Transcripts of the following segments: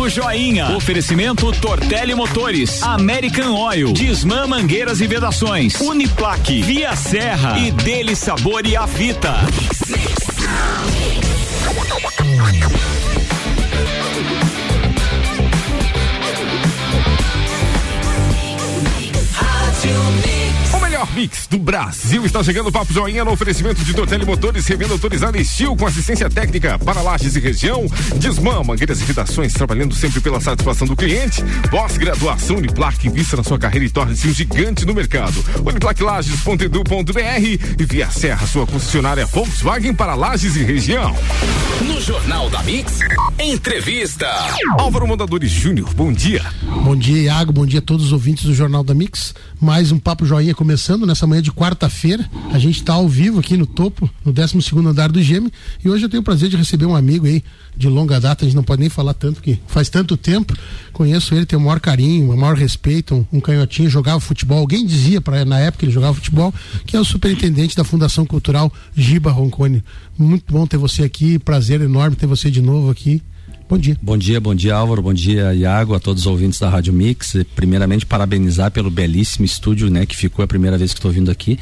Papo Joinha. Oferecimento Tortelli Motores, American Oil, Disman Mangueiras e Vedações, Uniplaque, Via Serra e Dele Sabor e Avita. melhor mix do Brasil. Está chegando o Papo Joinha no oferecimento de Tortelli Motores, revenda autorizada e Estil com assistência técnica para lajes e região. Desmã, mangueiras e fidações, trabalhando sempre pela satisfação do cliente. Pós-graduação Uniplac, invista na sua carreira e torne-se um gigante no mercado. Uniplaclages.edu.br e via Serra, sua concessionária Volkswagen para lajes e região. No Jornal da Mix, entrevista. Álvaro Mondadores Júnior, bom dia. Bom dia, Iago, bom dia a todos os ouvintes do Jornal da Mix. Mais um Papo Joinha começando começando nessa manhã de quarta-feira. A gente está ao vivo aqui no topo, no 12 segundo andar do Gêmeo. E hoje eu tenho o prazer de receber um amigo aí de longa data. A gente não pode nem falar tanto que faz tanto tempo. Conheço ele, tenho o maior carinho, o maior respeito. Um, um canhotinho, jogava futebol. Alguém dizia para na época que ele jogava futebol, que é o superintendente da Fundação Cultural Giba Roncone. Muito bom ter você aqui. Prazer enorme ter você de novo aqui. Bom dia. Bom dia, bom dia Álvaro, bom dia Iago, a todos os ouvintes da Rádio Mix. Primeiramente parabenizar pelo belíssimo estúdio, né, que ficou a primeira vez que estou vindo aqui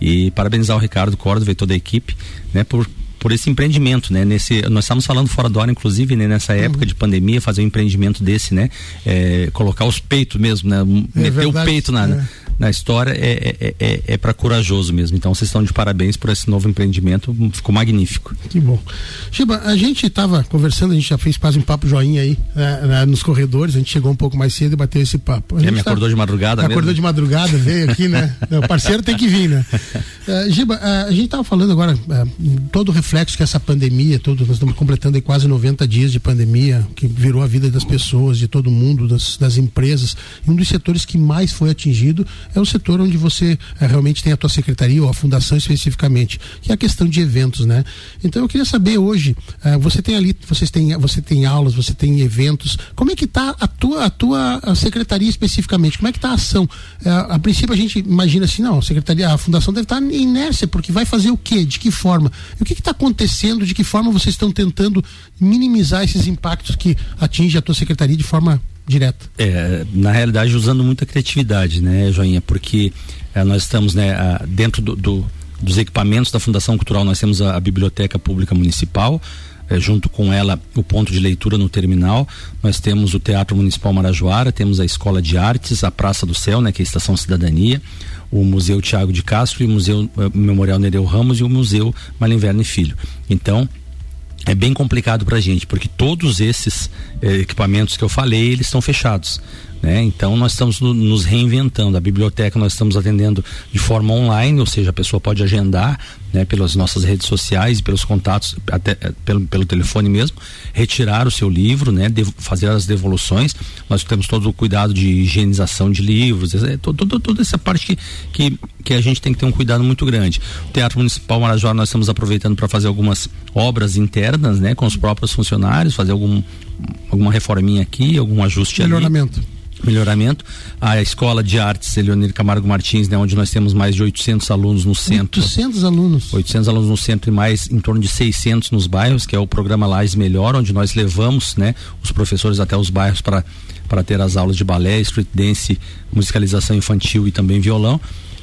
e parabenizar o Ricardo Córdova e toda a equipe, né, por por esse empreendimento, né? Nesse, nós estamos falando fora do ar, inclusive, né? Nessa época uhum. de pandemia, fazer um empreendimento desse, né? É, colocar os peitos mesmo, né? É Meter verdade, o peito na, é na história é, é, é, é para corajoso mesmo. Então vocês estão de parabéns por esse novo empreendimento, ficou magnífico. Que bom. Chiba, a gente estava conversando, a gente já fez quase um papo joinha aí né, né, nos corredores, a gente chegou um pouco mais cedo e bateu esse papo. A é, me acordou tá, de madrugada Acordou mesmo? de madrugada, veio aqui, né? o parceiro tem que vir, né? Uh, Giba, uh, a gente estava falando agora, uh, todo o reflexo que essa pandemia, todo, nós estamos completando aí quase 90 dias de pandemia, que virou a vida das pessoas, de todo mundo, das, das empresas. E um dos setores que mais foi atingido é o setor onde você é, realmente tem a tua secretaria ou a fundação especificamente, que é a questão de eventos, né? Então eu queria saber hoje, uh, você tem ali, vocês têm, você tem aulas, você tem eventos, como é que está a tua, a tua a secretaria especificamente? Como é que está a ação? Uh, a princípio a gente imagina assim, não, a secretaria, a fundação deve estar tá inércia, porque vai fazer o quê? De que forma? E o que está acontecendo? De que forma vocês estão tentando minimizar esses impactos que atinge a tua secretaria de forma direta. É, na realidade, usando muita criatividade, né, Joinha? Porque é, nós estamos, né, a, dentro do, do, dos equipamentos da Fundação Cultural, nós temos a, a Biblioteca Pública Municipal, é, junto com ela o ponto de leitura no terminal. Nós temos o Teatro Municipal Marajoara, temos a Escola de Artes, a Praça do Céu, né, que é a Estação Cidadania, o Museu Tiago de Castro o Museu uh, Memorial Nereu Ramos e o Museu Malinverno e Filho. Então, é bem complicado para a gente, porque todos esses eh, equipamentos que eu falei, eles estão fechados. Né? Então nós estamos no, nos reinventando. A biblioteca nós estamos atendendo de forma online, ou seja, a pessoa pode agendar né, pelas nossas redes sociais, pelos contatos, até eh, pelo, pelo telefone mesmo, retirar o seu livro, né, de, fazer as devoluções. Nós temos todo o cuidado de higienização de livros, é, todo, todo, toda essa parte que, que, que, a gente tem que ter um cuidado muito grande. O Teatro Municipal Marajó nós estamos aproveitando para fazer algumas obras internas, né, com os próprios funcionários, fazer algum alguma reforminha aqui, algum ajuste Melhoramento. ali melhoramento. A escola de artes Eleonir Camargo Martins, né, onde nós temos mais de 800 alunos no centro. 800 alunos. 800 alunos no centro e mais em torno de 600 nos bairros, que é o programa Lais Melhor, onde nós levamos, né, os professores até os bairros para para ter as aulas de balé, street dance, musicalização infantil e também violão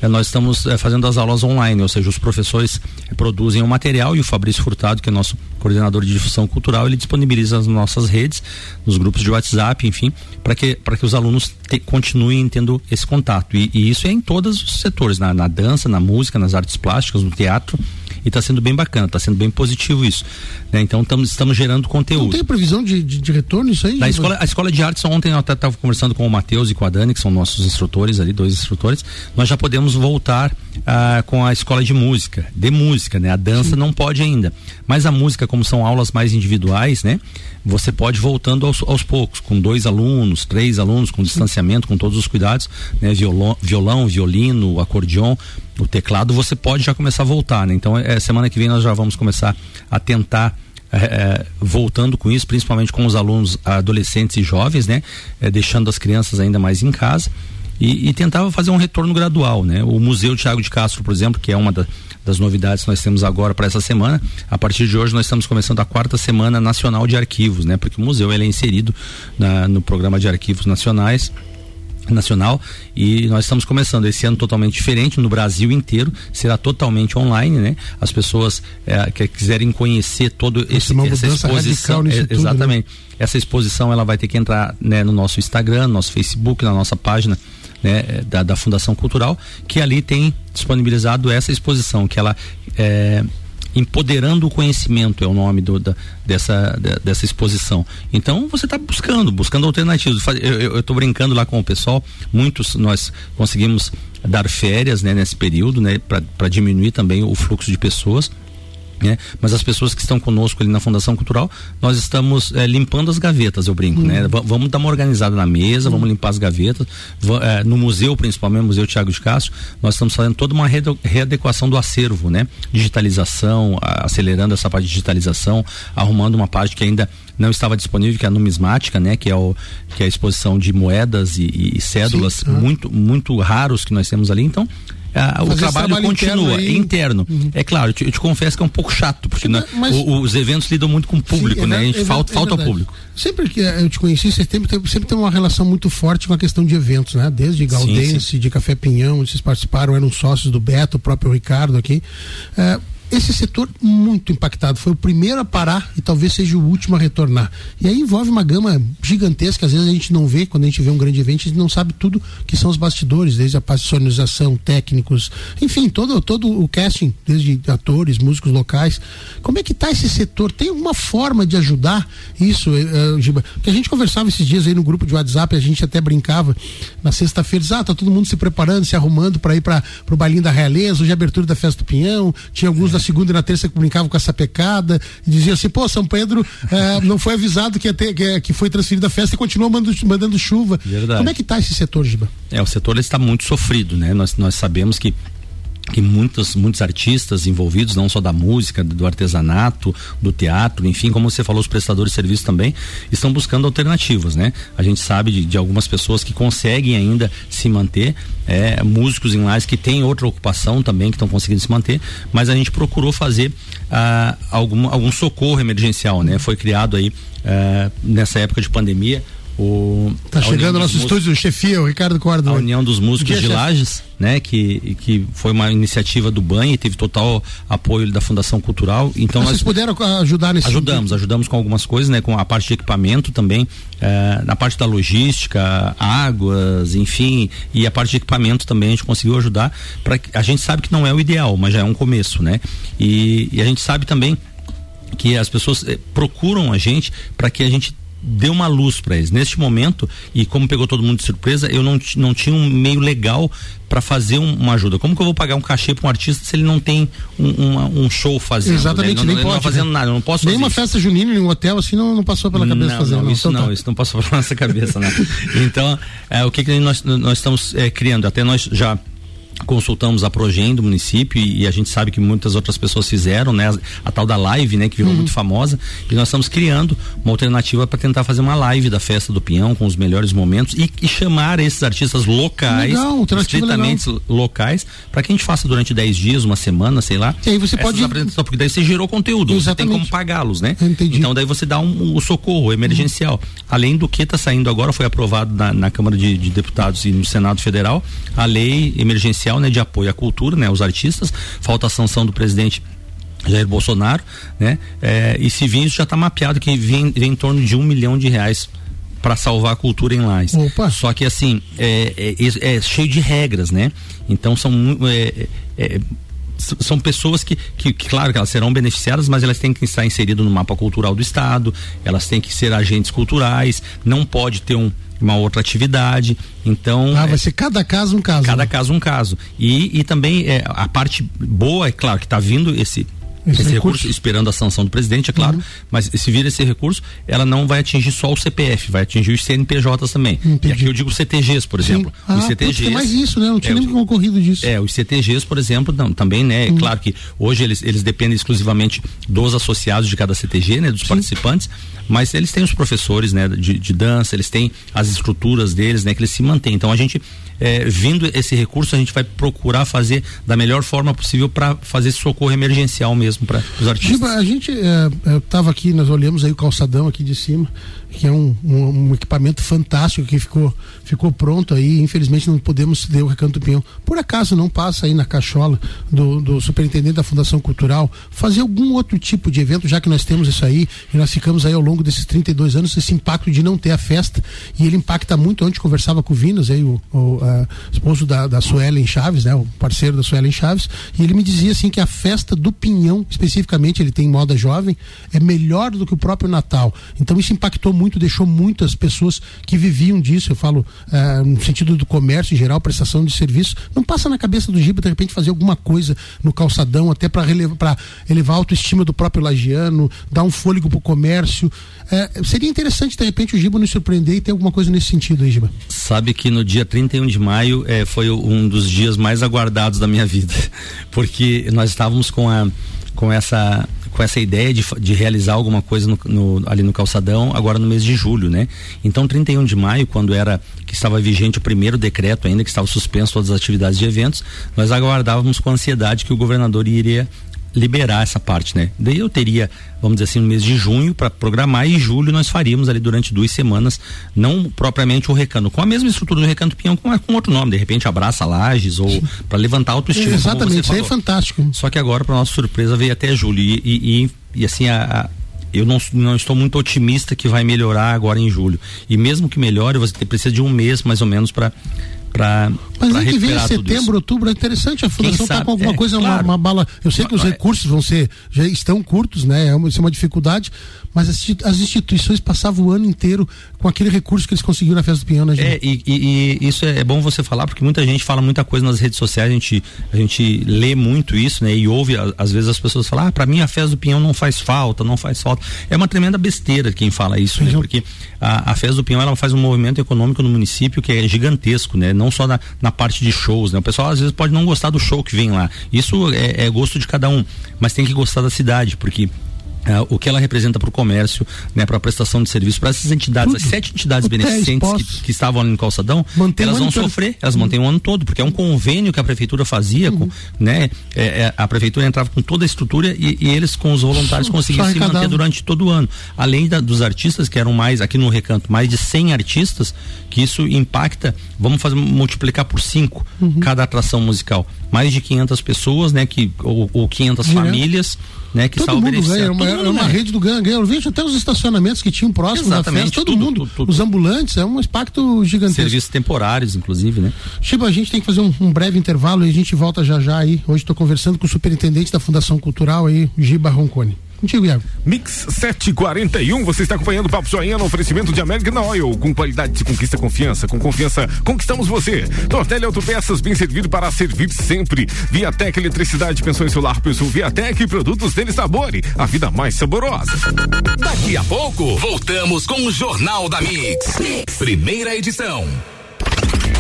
nós estamos é, fazendo as aulas online, ou seja, os professores é, produzem o material e o Fabrício Furtado, que é nosso coordenador de difusão cultural, ele disponibiliza nas nossas redes, nos grupos de WhatsApp, enfim, para que, que os alunos te, continuem tendo esse contato. E, e, isso é em todos os setores, na, na dança, na música, nas artes plásticas, no teatro e está sendo bem bacana, está sendo bem positivo isso. Né? Então tamo, estamos gerando conteúdo. Não tem previsão de, de, de retorno isso aí? Na escola, a escola de artes, ontem eu até estava conversando com o Matheus e com a Dani, que são nossos instrutores ali, dois instrutores, nós já podemos voltar ah, com a escola de música, de música, né? A dança Sim. não pode ainda. Mas a música, como são aulas mais individuais, né? Você pode voltando aos, aos poucos, com dois alunos, três alunos, com distanciamento, com todos os cuidados, né? Violão, violão violino, acordeon, o teclado, você pode já começar a voltar, né? Então, é, semana que vem nós já vamos começar a tentar é, é, voltando com isso, principalmente com os alunos adolescentes e jovens, né? É, deixando as crianças ainda mais em casa e, e tentava fazer um retorno gradual, né? O Museu Tiago de Castro, por exemplo, que é uma da, das novidades que nós temos agora para essa semana, a partir de hoje nós estamos começando a quarta semana nacional de arquivos, né? Porque o museu ele é inserido na, no programa de arquivos nacionais nacional e nós estamos começando esse ano totalmente diferente no Brasil inteiro será totalmente online né as pessoas é, que quiserem conhecer todo esse essa exposição é, exatamente tudo, né? essa exposição ela vai ter que entrar né, no nosso Instagram no nosso Facebook na nossa página né, da, da Fundação Cultural que ali tem disponibilizado essa exposição que ela é, empoderando o conhecimento é o nome do, da, dessa, dessa exposição. Então você está buscando, buscando alternativas. Eu estou brincando lá com o pessoal, muitos nós conseguimos dar férias né, nesse período, né, para diminuir também o fluxo de pessoas. Né? Mas as pessoas que estão conosco ali na Fundação Cultural, nós estamos é, limpando as gavetas, eu brinco, né? Uhum. vamos dar uma organizada na mesa, uhum. vamos limpar as gavetas. É, no museu, principalmente, Museu Tiago de Castro, nós estamos fazendo toda uma readequação do acervo, né? Digitalização, acelerando essa parte de digitalização, arrumando uma parte que ainda não estava disponível, que é a numismática, né? Que é, o, que é a exposição de moedas e, e cédulas Sim, muito, muito raros que nós temos ali. Então, ah, o trabalho, trabalho, continua interno. interno. Uhum. É claro, eu te, eu te, confesso que é um pouco chato, porque Sim, mas, o, os eventos lidam muito com o público, Sim, né? É, a gente é, falta, falta ao público. Sempre que eu te conheci, você sempre, sempre tem uma relação muito forte com a questão de eventos, né? Desde Galdense, de Café Pinhão, vocês participaram, eram sócios do Beto, o próprio Ricardo aqui. É, esse setor muito impactado. Foi o primeiro a parar e talvez seja o último a retornar. E aí envolve uma gama gigantesca, às vezes a gente não vê, quando a gente vê um grande evento, a gente não sabe tudo que são os bastidores, desde a sonorização, técnicos, enfim, todo, todo o casting, desde atores, músicos locais. Como é que está esse setor? Tem alguma forma de ajudar isso, uh, Giba? Porque a gente conversava esses dias aí no grupo de WhatsApp, a gente até brincava na sexta-feira, ah, tá todo mundo se preparando, se arrumando para ir para o bailinho da Realeza, hoje é abertura da Festa do Pinhão, tinha alguns é. da na segunda e na terça que brincavam com essa pecada, e diziam assim, pô, São Pedro eh, não foi avisado que, ia ter, que, que foi transferido a festa e continua mandando, mandando chuva. Verdade. Como é que está esse setor, Giba? É, o setor está muito sofrido, né? Nós, nós sabemos que que muitos, muitos artistas envolvidos, não só da música, do artesanato, do teatro, enfim, como você falou, os prestadores de serviço também, estão buscando alternativas, né? A gente sabe de, de algumas pessoas que conseguem ainda se manter, é, músicos em lares que têm outra ocupação também, que estão conseguindo se manter, mas a gente procurou fazer ah, algum, algum socorro emergencial, né? Foi criado aí ah, nessa época de pandemia o, tá chegando o nosso estúdio, chefia, o Ricardo Cordo. A União dos Músicos de Lages, né? Que, que foi uma iniciativa do banho e teve total apoio da Fundação Cultural. Então Vocês nós puderam ajudar nesse Ajudamos, ajudamos com algumas coisas, né? Com a parte de equipamento também, eh, na parte da logística, águas, enfim, e a parte de equipamento também a gente conseguiu ajudar. Para a gente sabe que não é o ideal, mas já é um começo, né? E, e a gente sabe também que as pessoas eh, procuram a gente para que a gente deu uma luz para eles. Neste momento, e como pegou todo mundo de surpresa, eu não, não tinha um meio legal para fazer um, uma ajuda. Como que eu vou pagar um cachê para um artista se ele não tem um, uma, um show fazendo? Exatamente, né? nem não, pode, não fazendo né? nada, eu não posso Nem uma festa junina em um hotel assim não, não passou pela cabeça não, fazer. Não, isso então, não, tá. isso não passou pela nossa cabeça, né? Então, é, o que, que nós, nós estamos é, criando? Até nós já consultamos a Progem do município e, e, a gente sabe que muitas outras pessoas fizeram, né? A, a tal da live, né? Que virou uhum. muito famosa e nós estamos criando uma alternativa para tentar fazer uma live da festa do Pinhão com os melhores momentos e, e chamar esses artistas locais, legal, estritamente legal. locais, para que a gente faça durante 10 dias, uma semana, sei lá. E aí você pode apresentações, porque daí você gerou conteúdo, Exatamente. você tem como pagá-los, né? Entendi. Então daí você dá um, um socorro emergencial. Uhum. Além do que está saindo agora, foi aprovado na, na Câmara de, de Deputados e no Senado Federal, a lei emergencial né, de apoio à cultura, né, aos artistas. Falta a sanção do presidente Jair Bolsonaro, né? É, e se vir isso já está mapeado que vem, vem em torno de um milhão de reais para salvar a cultura em Lais. Opa. Só que assim é, é, é, cheio de regras, né? Então são é, é, são pessoas que, que, que, claro que elas serão beneficiadas, mas elas têm que estar inseridas no mapa cultural do estado, elas têm que ser agentes culturais, não pode ter um uma outra atividade. Então. Ah, vai é, ser cada caso um caso. Cada né? caso um caso. E, e também é, a parte boa, é claro, que está vindo esse esse, esse recurso? recurso? esperando a sanção do presidente, é claro, uhum. mas se vir esse recurso, ela não vai atingir só o CPF, vai atingir os CNPJs também. Entendi. E aqui eu digo CTGs, por exemplo. Ah, os CTGs. Putz, mais isso, né? Não tinha é, nem ocorrido disso. É, os CTGs, por exemplo, não, também, né? É uhum. claro que hoje eles, eles dependem exclusivamente dos associados de cada CTG, né? Dos Sim. participantes, mas eles têm os professores, né? De, de dança, eles têm as estruturas deles, né? Que eles se mantêm. Então a gente é, vindo esse recurso, a gente vai procurar fazer da melhor forma possível para fazer esse socorro emergencial mesmo para os artistas. A gente estava é, aqui, nós olhamos aí o calçadão aqui de cima, que é um, um, um, equipamento fantástico que ficou, ficou pronto aí. Infelizmente não podemos ter o Recanto Pinhão. Por acaso não passa aí na cachola do, do superintendente da Fundação Cultural fazer algum outro tipo de evento, já que nós temos isso aí e nós ficamos aí ao longo desses 32 anos, esse impacto de não ter a festa e ele impacta muito. Ontem conversava com o Vinas, aí, o, o a, esposo da, da Suelen Chaves, né, o parceiro da Suelen Chaves, e ele me dizia assim que a festa do Pinhão, especificamente, ele tem moda jovem, é melhor do que o próprio Natal. Então isso impactou muito, deixou muitas pessoas que viviam disso, eu falo uh, no sentido do comércio em geral, prestação de serviço, não passa na cabeça do Giba de repente fazer alguma coisa no calçadão, até para elevar a autoestima do próprio lagiano, dar um fôlego para o comércio. Uh, seria interessante, de repente, o Giba nos surpreender e ter alguma coisa nesse sentido aí, Giba. Sabe que no dia 31 de maio eh, foi um dos dias mais aguardados da minha vida, porque nós estávamos com a com essa com essa ideia de, de realizar alguma coisa no, no, ali no calçadão agora no mês de julho, né? Então 31 de maio, quando era que estava vigente o primeiro decreto ainda que estava suspenso todas as atividades de eventos, nós aguardávamos com ansiedade que o governador iria liberar essa parte, né? Daí eu teria, vamos dizer assim, no mês de junho para programar e julho nós faríamos ali durante duas semanas, não propriamente o recanto, com a mesma estrutura do recanto pinhão, com, com outro nome, de repente abraça lajes ou para levantar autoestima. É, exatamente, isso aí é fantástico. Só que agora, para nossa surpresa, veio até julho e, e, e, e assim a, a eu não, não estou muito otimista que vai melhorar agora em julho. E mesmo que melhore, você precisa de um mês mais ou menos para para Mas aí que vem setembro, outubro, é interessante, a fundação está com alguma é, coisa, claro. uma, uma, bala. Eu sei que os recursos vão ser, já estão curtos, né? É uma, isso é uma dificuldade, mas as, as, instituições passavam o ano inteiro com aquele recurso que eles conseguiram na festa do Pinhão, né, gente? É, e, e, e, isso é, é, bom você falar, porque muita gente fala muita coisa nas redes sociais, a gente, a gente lê muito isso, né? E ouve, às vezes, as pessoas falam, ah, pra mim a festa do Pinhão não faz falta, não faz falta. É uma tremenda besteira quem fala isso, né? Porque a, a festa do Pinhão, ela faz um movimento econômico no município que é gigantesco, né? Não só na, na parte de shows, né? O pessoal às vezes pode não gostar do show que vem lá. Isso é, é gosto de cada um, mas tem que gostar da cidade, porque Uh, o que ela representa para o comércio, né, para a prestação de serviço, para essas entidades, Tudo. as sete entidades beneficentes que, que, estavam ali no calçadão, mantém elas vão sofrer, elas uhum. mantêm o ano todo, porque é um convênio que a prefeitura fazia, uhum. com, né, é, é, a prefeitura entrava com toda a estrutura e, e eles com os voluntários conseguiam se manter durante todo o ano. Além da, dos artistas que eram mais aqui no recanto, mais de 100 artistas, que isso impacta, vamos fazer multiplicar por cinco uhum. cada atração musical, mais de 500 pessoas, né, que ou, ou 500 famílias né, que todo mundo ganha, é uma, é uma rede do ganha, ganha. Eu vejo até os estacionamentos que tinham próximo Exatamente, da festa, todo tudo, mundo, tudo, tudo. os ambulantes, é um impacto gigantesco. Serviços temporários, inclusive, né? Chico, a gente tem que fazer um, um, breve intervalo e a gente volta já já aí. Hoje estou conversando com o superintendente da Fundação Cultural aí, Giba Roncone. Contigo, Iago. Mix 741, você está acompanhando o Papo Joinha no oferecimento de American Oil. Com qualidade se conquista confiança. Com confiança, conquistamos você. Tortelli Autopeças, bem servido para servir sempre. Viatec Eletricidade, pensões solar, pensou Viatec, produtos dele sabore. A vida mais saborosa. Daqui a pouco, voltamos com o Jornal da mix. mix. Primeira edição.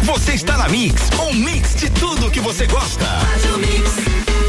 Você está na Mix, um mix de tudo que você gosta. Faz o mix.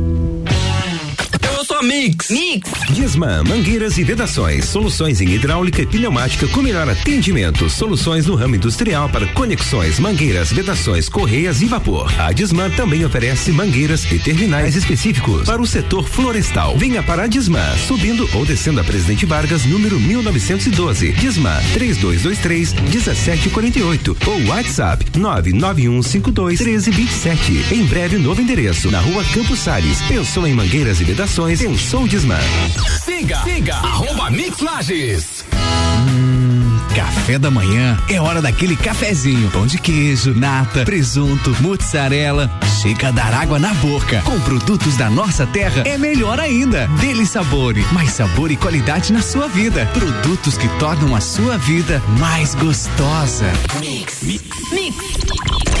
Mix. Mix. Disman, mangueiras e vedações, soluções em hidráulica e pneumática com melhor atendimento, soluções no ramo industrial para conexões, mangueiras, vedações, correias e vapor. A Disman também oferece mangueiras e terminais específicos para o setor florestal. Venha para a Disman, subindo ou descendo a Presidente Vargas, número 1912. Disman 3223 1748 ou WhatsApp 99152 1327. Em breve novo endereço, na rua Campos Sales. Pensou em mangueiras e vedações? Pensou Disman. Siga, siga, arroba Mix Lages. Hum, café da manhã é hora daquele cafezinho. Pão de queijo, nata, presunto, mozzarella. Chega a dar água na boca. Com produtos da nossa terra é melhor ainda. Dele Sabore, mais sabor e qualidade na sua vida. Produtos que tornam a sua vida mais gostosa. Mix. Mix. Mix.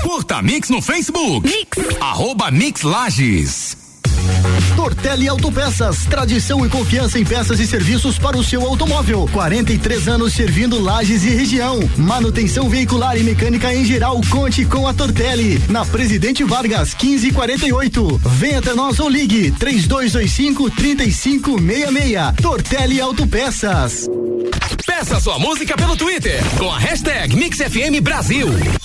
Curta Mix no Facebook. Mix. Arroba Mix Lages. Tortelli Autopeças, tradição e confiança em peças e serviços para o seu automóvel. 43 anos servindo Lages e região. Manutenção veicular e mecânica em geral, conte com a Tortelli. Na Presidente Vargas, 1548. Venha até nós ou ligue 3225 3566. Tortelli Autopeças. Peça sua música pelo Twitter com a hashtag MixFM Brasil.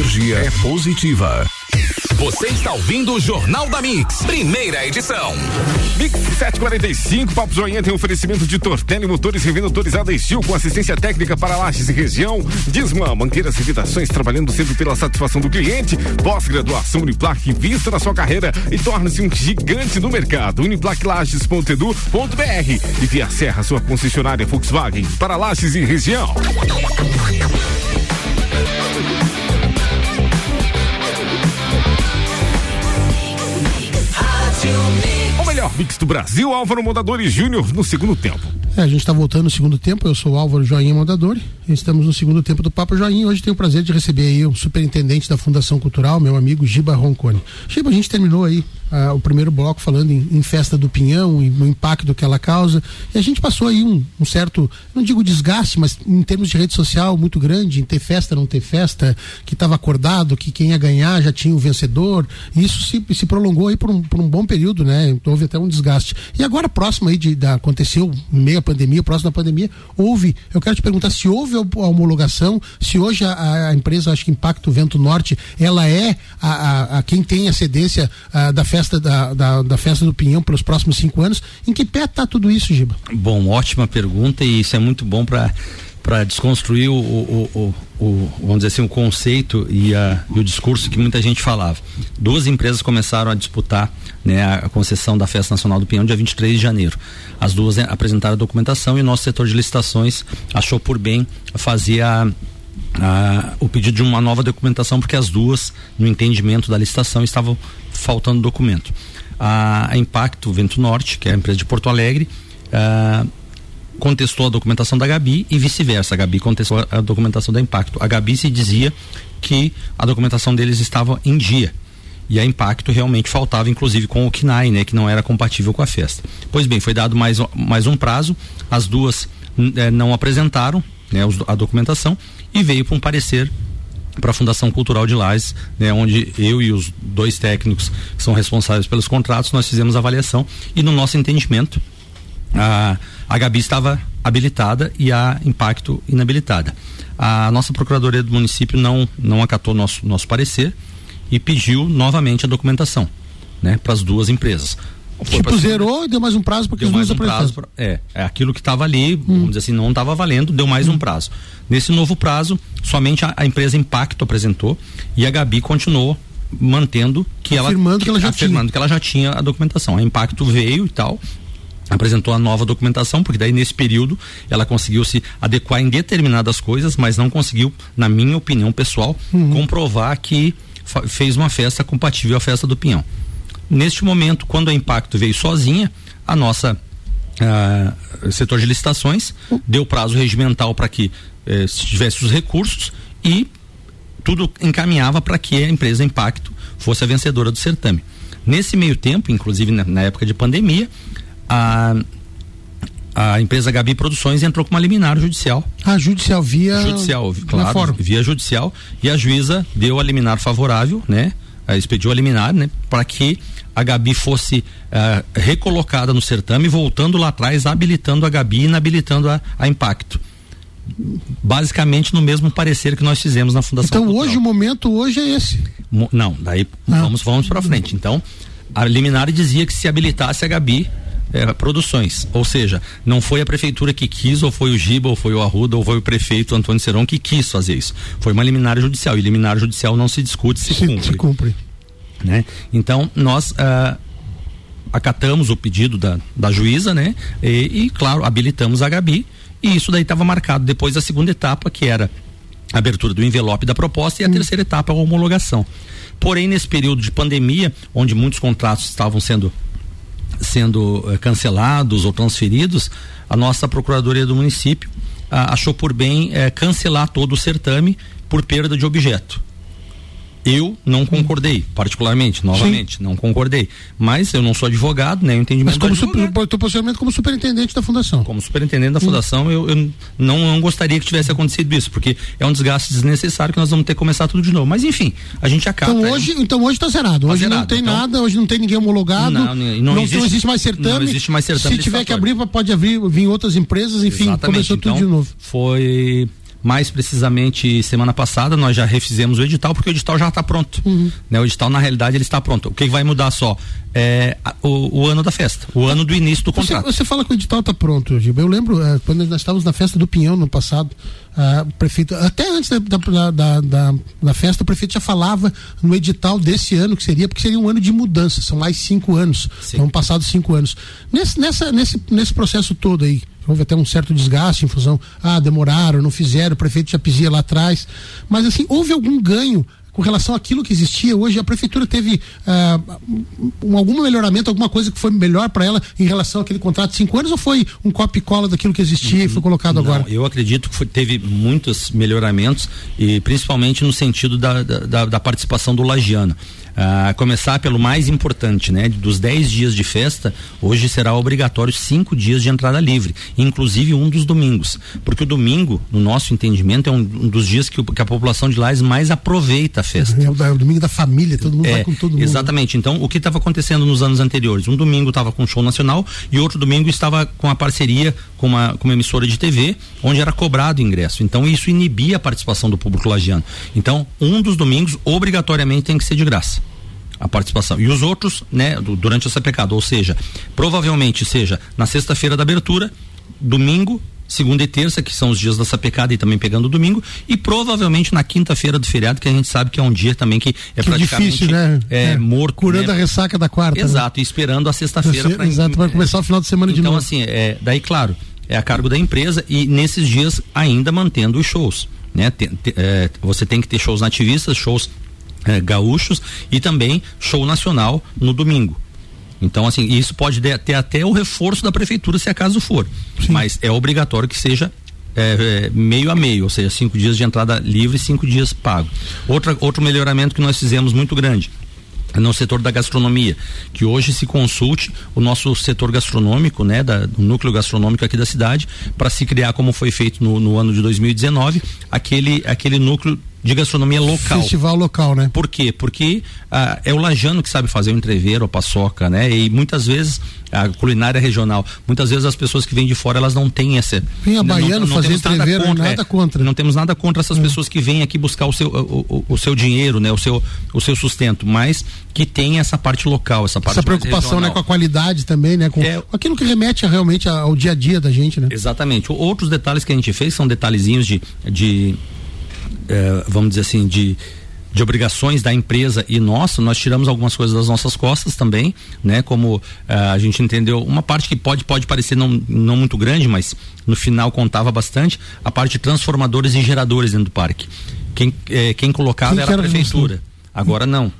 energia é positiva. Você está ouvindo o Jornal da Mix, primeira edição. Mix 745, Papo Zoinha tem oferecimento de Tortelli Motores, revenda autorizada Estil com assistência técnica para lajes e região. Disman, mangueiras e evitações, trabalhando sempre pela satisfação do cliente. Pós-graduação Uniplac, invista na sua carreira e torne-se um gigante no mercado. Uniplaclages.edu.br e via Serra, sua concessionária Volkswagen para lajes e região. Melhor mix do Brasil, Álvaro Mondadori Júnior, no segundo tempo. É, a gente está voltando no segundo tempo. Eu sou o Álvaro Joinha Mondadori. Estamos no segundo tempo do Papo Joinha. Hoje tenho o prazer de receber aí o superintendente da Fundação Cultural, meu amigo Giba Roncone. Giba, a gente terminou aí o primeiro bloco falando em, em, festa do Pinhão e no impacto que ela causa. E a gente passou aí um, um, certo, não digo desgaste, mas em termos de rede social muito grande, em ter festa, não ter festa, que estava acordado, que quem ia ganhar já tinha o vencedor. E isso se, se prolongou aí por um, por um bom período, né? Então, houve até um desgaste. E agora, próximo aí de, da, aconteceu meio a pandemia, próximo da pandemia, houve, eu quero te perguntar se houve a homologação, se hoje a, a empresa, acho que Impacto Vento Norte, ela é a, a, a quem tem a cedência da festa festa da, da, da, festa do Pinhão para os próximos cinco anos. Em que pé está tudo isso, Giba? Bom, ótima pergunta e isso é muito bom para para desconstruir o, o, o, o, vamos dizer assim, o conceito e, a, e o discurso que muita gente falava. Duas empresas começaram a disputar né, a concessão da Festa Nacional do Pinhão dia 23 de janeiro. As duas né, apresentaram a documentação e o nosso setor de licitações achou por bem fazer a, a, o pedido de uma nova documentação, porque as duas, no entendimento da licitação, estavam faltando documento. A, Impacto Vento Norte, que é a empresa de Porto Alegre, a, contestou a documentação da Gabi e vice-versa. A Gabi contestou a documentação da Impacto. A Gabi se dizia que a documentação deles estava em dia. E a Impacto realmente faltava, inclusive, com o KNAI, né, que não era compatível com a festa. Pois bem, foi dado mais, mais um prazo, as duas eh, não apresentaram né, a documentação e veio para um parecer para a Fundação Cultural de Lages, né, onde eu e os dois técnicos que são responsáveis pelos contratos, nós fizemos a avaliação e no nosso entendimento a, a Gabi estava habilitada e a Impacto inabilitada. A nossa procuradoria do município não não acatou nosso nosso parecer e pediu novamente a documentação, né, para as duas empresas. Tipo, zerou e deu mais um prazo porque deu mais um prazo pra, é, é aquilo que estava ali, hum. vamos dizer assim, não estava valendo, deu mais hum. um prazo. Nesse novo prazo, somente a, a, empresa Impacto apresentou e a Gabi continuou mantendo que afirmando ela, que ela já afirmando tinha. que ela já tinha a documentação. A Impacto veio e tal, apresentou a nova documentação, porque daí nesse período ela conseguiu se adequar em determinadas coisas, mas não conseguiu, na minha opinião pessoal, uhum. comprovar que fez uma festa compatível à festa do Pinhão. Neste momento, quando a Impacto veio sozinha, a nossa uh, setor de licitações deu prazo regimental para que se tivesse os recursos e tudo encaminhava para que a empresa Impacto fosse a vencedora do certame. Nesse meio tempo, inclusive na, na época de pandemia, a a empresa Gabi Produções entrou com uma liminar judicial. Ah, judicial via judicial, claro, via judicial e a juíza deu a liminar favorável, né? Expediu a liminar, né, para que a Gabi fosse uh, recolocada no certame, voltando lá atrás, habilitando a Gabi e inabilitando a, a Impacto. Basicamente no mesmo parecer que nós fizemos na Fundação Então Cultural. hoje o momento hoje é esse. Mo não, daí ah. vamos vamos para frente. Então, a liminar dizia que se habilitasse a Gabi é, produções. Ou seja, não foi a prefeitura que quis, ou foi o Giba, ou foi o Arruda, ou foi o prefeito Antônio Seron que quis fazer isso. Foi uma liminar judicial. E liminar judicial não se discute, se, se cumpre. Se cumpre. Né? Então, nós. Uh, acatamos o pedido da, da juíza, né? E, e, claro, habilitamos a Gabi. E isso daí estava marcado depois da segunda etapa, que era a abertura do envelope da proposta, e a hum. terceira etapa, a homologação. Porém, nesse período de pandemia, onde muitos contratos estavam sendo sendo eh, cancelados ou transferidos, a nossa Procuradoria do município ah, achou por bem eh, cancelar todo o certame por perda de objeto. Eu não concordei, particularmente, novamente, Sim. não concordei. Mas eu não sou advogado, nem né? entendimento Mas como super, teu posicionamento como superintendente da fundação. Como superintendente da fundação, hum. eu, eu não, não, gostaria que tivesse acontecido isso, porque é um desgaste desnecessário que nós vamos ter que começar tudo de novo. Mas enfim, a gente acaba. Então hoje, então hoje está zerado. Hoje zerado. não tem então, nada, hoje não tem ninguém homologado. Não, não, não, existe, não existe, mais certame. Não existe mais certame. Se tiver que abrir, pode abrir, vir outras empresas, enfim, Exatamente. começou tudo então, de novo. Foi mais precisamente semana passada nós já refizemos o edital porque o edital já está pronto. Uhum. Né? O edital na realidade ele está pronto. O que vai mudar só é o, o, ano da festa, o ano do início do contrato. Você, você fala que o edital está pronto, Gil. Eu lembro é, quando nós estávamos na festa do Pinhão no passado, uh, o prefeito até antes da, da, da, da, festa o prefeito já falava no edital desse ano que seria porque seria um ano de mudança. São mais cinco anos. Sim. Então passados cinco anos. Nesse, nessa, nesse, nesse processo todo aí houve até um certo desgaste em função, ah, demoraram, não fizeram, o prefeito já pisia lá atrás. Mas assim, houve algum ganho com relação àquilo que existia hoje a prefeitura teve uh, um, algum melhoramento alguma coisa que foi melhor para ela em relação àquele contrato de cinco anos ou foi um copy e cola daquilo que existia e foi colocado Não, agora eu acredito que foi, teve muitos melhoramentos e principalmente no sentido da, da, da participação do lagiano a começar pelo mais importante, né? Dos 10 dias de festa, hoje será obrigatório cinco dias de entrada livre, inclusive um dos domingos. Porque o domingo, no nosso entendimento, é um, um dos dias que, o, que, a população de Lages mais aproveita a festa. É o, é o domingo da família, todo mundo é, vai com todo mundo. Exatamente. Então, o que estava acontecendo nos anos anteriores? Um domingo estava com show nacional e outro domingo estava com a parceria com uma, com uma emissora de TV, onde era cobrado ingresso. Então, isso inibia a participação do público lagiano. Então, um dos domingos, obrigatoriamente, tem que ser de graça a participação. E os outros, né, durante essa pecado, ou seja, provavelmente seja na sexta-feira da abertura, domingo, segunda e terça, que são os dias da sapecada e também pegando domingo, e provavelmente na quinta-feira do feriado, que a gente sabe que é um dia também que é que praticamente difícil, né? é, é, morto. Curando né? a ressaca da quarta. Né? Exato, né? e esperando a sexta-feira para Exato, para começar o final de semana então, de novo. Então, assim, é, daí, claro, é a cargo da empresa e nesses dias ainda mantendo os shows. Né? Tem, tem, é, você tem que ter shows nativistas, shows é, gaúchos e também show nacional no domingo. Então, assim, isso pode ter até o reforço da prefeitura, se acaso for. Sim. Mas é obrigatório que seja é, é, meio a meio, ou seja, cinco dias de entrada livre e cinco dias pago. Outra, outro melhoramento que nós fizemos muito grande no setor da gastronomia, que hoje se consulte o nosso setor gastronômico, né, da, do núcleo gastronômico aqui da cidade, para se criar como foi feito no, no, ano de 2019, aquele aquele núcleo de gastronomia local. Festival local, né? Por quê? Porque ah, é o lajano que sabe fazer o entreveiro, a paçoca, né? E muitas vezes a culinária regional, muitas vezes as pessoas que vêm de fora elas não têm essa. Vem a não fazer entreveiro, nada contra, nada contra. É, não temos nada contra essas é. pessoas que vêm aqui buscar o seu, o, o, o, seu dinheiro, né? O seu, o seu sustento, mas que tem essa parte local, essa parte Essa preocupação, né? Com a qualidade também, né? Com é, aquilo que remete realmente ao dia a dia da gente, né? Exatamente. Outros detalhes que a gente fez são detalhezinhos de, de é, vamos dizer assim, de de obrigações da empresa e nossa, nós tiramos algumas coisas das nossas costas também, né? Como uh, a gente entendeu, uma parte que pode pode parecer não, não muito grande, mas no final contava bastante, a parte de transformadores e geradores dentro do parque. Quem, eh, quem colocava quem era a prefeitura. Agora não.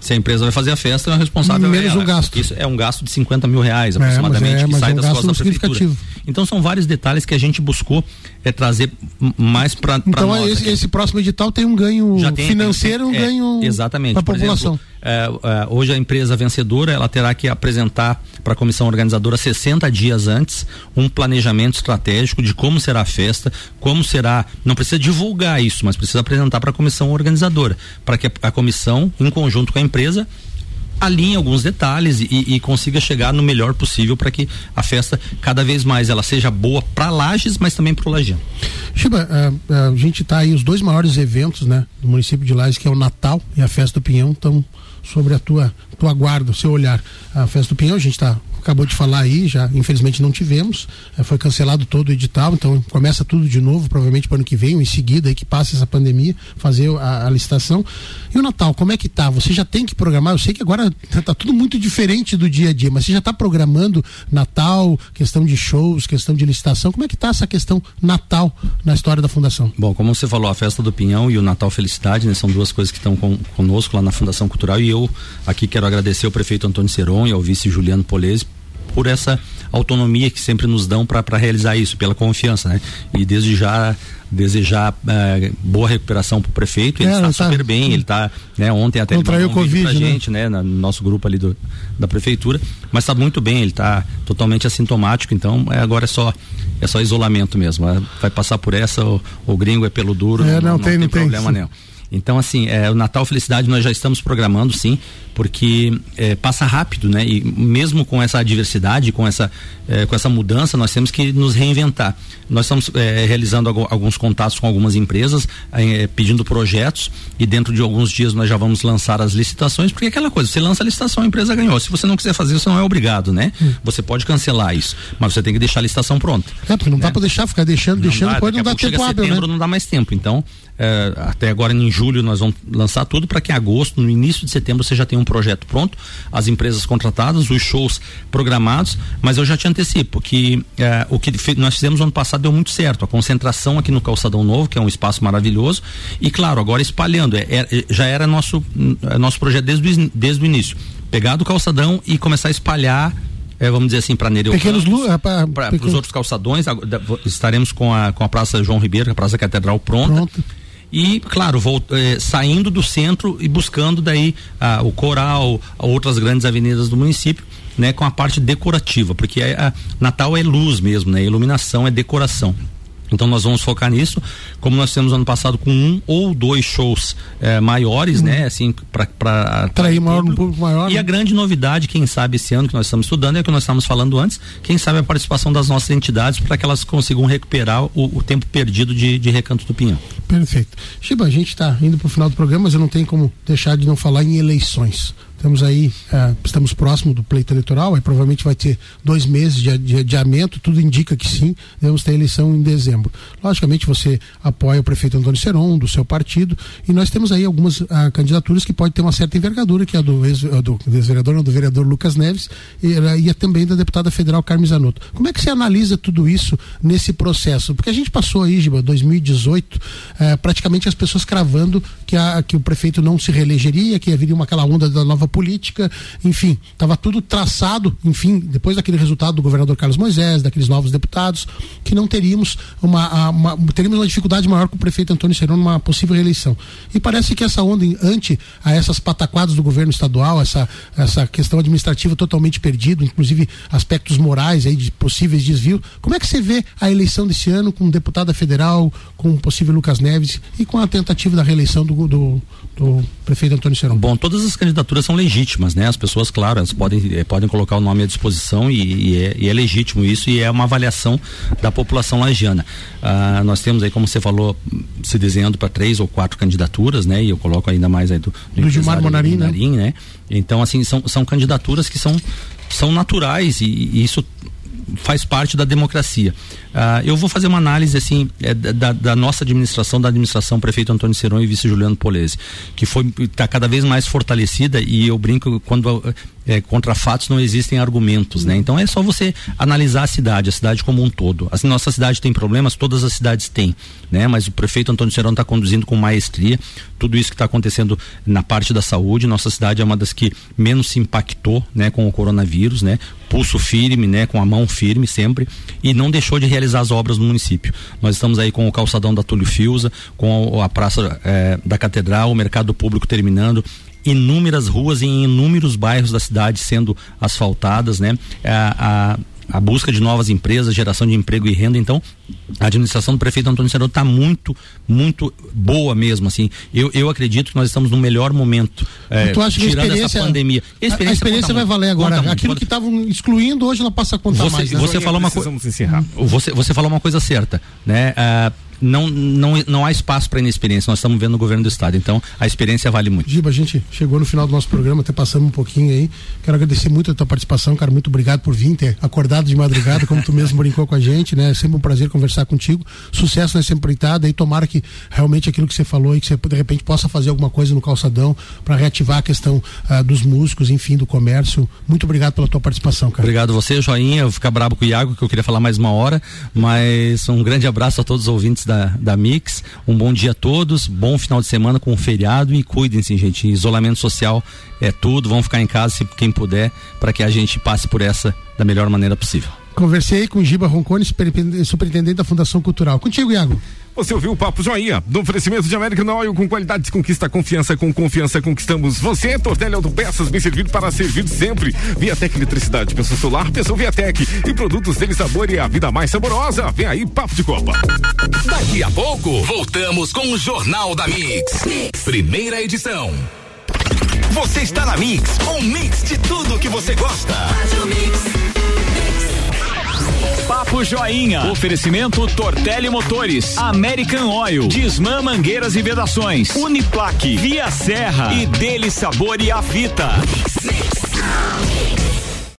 Se a empresa vai fazer a festa, é o responsável Menos é um gasto. Isso é um gasto de 50 mil reais aproximadamente, é, mas é, mas que sai é um das costas da prefeitura. Então são vários detalhes que a gente buscou é, trazer mais para Então nós, esse, esse, próximo edital tem um ganho tem, financeiro, tem, um é, ganho exatamente para a população. Exemplo, é, é, hoje a empresa vencedora ela terá que apresentar para a comissão organizadora 60 dias antes um planejamento estratégico de como será a festa, como será. Não precisa divulgar isso, mas precisa apresentar para a comissão organizadora, para que a, a comissão, em conjunto com a empresa, alinhe alguns detalhes e, e, consiga chegar no melhor possível para que a festa cada vez mais ela seja boa para Lages, mas também para o Lagiano. Chiba, a, a gente está aí os dois maiores eventos, né, do município de Lages, que é o Natal e a Festa do Pinhão, estão sobre a tua, tua guarda, o seu olhar. A Festa do Pinhão, a gente está acabou de falar aí, já infelizmente não tivemos, é, foi cancelado todo o edital, então começa tudo de novo, provavelmente para ano que vem, ou em seguida aí que passe essa pandemia, fazer a, a, licitação. E o Natal, como é que tá? Você já tem que programar, eu sei que agora tá tudo muito diferente do dia a dia, mas você já está programando Natal, questão de shows, questão de licitação, como é que tá essa questão Natal na história da Fundação? Bom, como você falou, a Festa do Pinhão e o Natal Felicidade, né, são duas coisas que estão conosco lá na Fundação Cultural e eu aqui quero agradecer ao prefeito Antônio Seron e ao vice Juliano Polese por essa autonomia que sempre nos dão para realizar isso, pela confiança, né? E desde já desejar é, boa recuperação para o prefeito, ele é, está tá, super bem, ele está, né, ontem até contraiu um Covid, pra né? gente, né, no nosso grupo ali do, da prefeitura, mas está muito bem, ele está totalmente assintomático, então é, agora é só é só isolamento mesmo, é, vai passar por essa, o, o, gringo é pelo duro, é, não, não, não, tem, não tem problema nenhum. Então, assim, é, o Natal Felicidade nós já estamos programando, sim, porque é, passa rápido, né? E mesmo com essa adversidade, com essa, é, com essa mudança, nós temos que nos reinventar. Nós estamos é, realizando alguns contatos com algumas empresas, é, pedindo projetos, e dentro de alguns dias nós já vamos lançar as licitações, porque é aquela coisa, você lança a licitação, a empresa ganhou. Se você não quiser fazer, você não é obrigado, né? Hum. Você pode cancelar isso, mas você tem que deixar a licitação pronta. É, porque não né? dá para deixar, ficar deixando, não deixando, dá, depois não dá tempo hábil, setembro, né? não dá mais tempo. Então, é, até agora em julho nós vamos lançar tudo para que em agosto, no início de setembro, você já tenha um projeto pronto, as empresas contratadas, os shows programados, mas eu já te antecipo que é, o que nós fizemos ano passado deu muito certo, a concentração aqui no Calçadão Novo, que é um espaço maravilhoso, e claro, agora espalhando, é, é, já era nosso, é, nosso projeto desde, desde o início, pegar do calçadão e começar a espalhar é, vamos dizer assim, para Nereu Pequenos para os outros calçadões. Estaremos com a, com a Praça João Ribeiro, a Praça Catedral pronta. Pronto e claro eh, saindo do centro e buscando daí ah, o coral outras grandes avenidas do município né com a parte decorativa porque a, a Natal é luz mesmo né iluminação é decoração então nós vamos focar nisso, como nós temos ano passado com um ou dois shows eh, maiores, né? Assim, para atrair maior, um público maior. E né? a grande novidade, quem sabe esse ano que nós estamos estudando, é o que nós estamos falando antes, quem sabe a participação das nossas entidades para que elas consigam recuperar o, o tempo perdido de, de recanto do Pinhão. Perfeito. Chiba, a gente está indo para o final do programa, mas eu não tenho como deixar de não falar em eleições. Estamos aí, uh, estamos próximo do pleito eleitoral, aí provavelmente vai ter dois meses de, adiamento, tudo indica que sim, devemos ter eleição em dezembro. Logicamente você apoia o prefeito Antônio Seron, do seu partido, e nós temos aí algumas uh, candidaturas que podem ter uma certa envergadura, que é a do ex-vereador, do, do vereador Lucas Neves, e, e também da deputada federal Carmen Zanotto. Como é que você analisa tudo isso nesse processo? Porque a gente passou aí, Giba, 2018, uh, praticamente as pessoas cravando que, a, que o prefeito não se reelegeria, que haveria uma aquela onda da nova política, enfim, estava tudo traçado, enfim, depois daquele resultado do governador Carlos Moisés, daqueles novos deputados, que não teríamos uma, uma teríamos uma dificuldade maior com o prefeito Antônio Serão numa possível reeleição. E parece que essa onda ante a essas pataquadas do governo estadual, essa, essa questão administrativa totalmente perdida, inclusive aspectos morais aí de possíveis desvios, como é que você vê a eleição desse ano com deputada federal, com o possível Lucas Neves e com a tentativa da reeleição do, do, do prefeito Antônio Serão? Bom, todas as candidaturas são legítimas, né? As pessoas, claro, elas podem, eh, podem colocar o nome à disposição e, e, é, e, é, legítimo isso e é uma avaliação da população lagiana. Ah, nós temos aí, como você falou, se desenhando para três ou quatro candidaturas, né? E eu coloco ainda mais aí do, do, do Gilmar Monarim, né? né? Então, assim, são, são candidaturas que são, são naturais e, e isso faz parte da democracia. Uh, eu vou fazer uma análise assim é, da, da, nossa administração, da administração prefeito Antônio Serão e vice Juliano Polese, que foi está cada vez mais fortalecida e eu brinco quando é, contra fatos não existem argumentos, né? Então é só você analisar a cidade, a cidade como um todo. Assim, nossa cidade tem problemas, todas as cidades têm, né? Mas o prefeito Antônio Serão está conduzindo com maestria tudo isso que está acontecendo na parte da saúde. Nossa cidade é uma das que menos se impactou, né, com o coronavírus, né? Pulso firme, né, com a mão firme sempre e não deixou de realizar as obras no município. Nós estamos aí com o calçadão da Túlio Fiuza, com a praça é, da Catedral, o mercado público terminando, inúmeras ruas em inúmeros bairros da cidade sendo asfaltadas, né? A, a, a busca de novas empresas, geração de emprego e renda. Então, a administração do prefeito Antônio Serão está muito, muito boa mesmo. Assim, eu, eu acredito que nós estamos no melhor momento, é, tirando essa pandemia. A experiência, a experiência vai valer agora. Aquilo que estavam excluindo hoje não passa a contar você, mais. Né? Você falou uma coisa. Você, você falou uma coisa certa, né? Ah, não, não, não há espaço para inexperiência. Nós estamos vendo no governo do estado. Então, a experiência vale muito. Giba, a gente chegou no final do nosso programa, até passamos um pouquinho aí. Quero agradecer muito a tua participação, cara. Muito obrigado por vir, ter acordado de madrugada, como tu mesmo brincou com a gente, né? É sempre um prazer conversar contigo. Sucesso nessa empreitada e tomara que realmente aquilo que você falou e que você de repente possa fazer alguma coisa no calçadão para reativar a questão uh, dos músicos, enfim, do comércio. Muito obrigado pela tua participação, cara. Obrigado você, Joinha. Eu vou ficar brabo com o Iago, que eu queria falar mais uma hora, mas um grande abraço a todos os ouvintes da, da Mix. Um bom dia a todos, bom final de semana com o feriado e cuidem-se, gente. Isolamento social é tudo. Vamos ficar em casa se quem puder, para que a gente passe por essa da melhor maneira possível. Conversei com Giba Roncone, superintendente da Fundação Cultural. Contigo, Iago. Você ouviu o Papo Joinha, do oferecimento de American Oil, com qualidade de conquista confiança, com confiança conquistamos. Você, Tortelli Autopeças, bem servido para servir sempre. Viatec Eletricidade, pensou solar, pensou Viatec. E produtos dele sabor e a vida mais saborosa. Vem aí, Papo de Copa. Daqui a pouco, voltamos com o Jornal da mix. mix. Primeira edição. Você está na Mix, um mix de tudo que você gosta. Faz o mix. Papo Joinha. Oferecimento Tortelli Motores, American Oil, Disman Mangueiras e Vedações, Uniplaque, Via Serra e Dele Sabor e a Vita.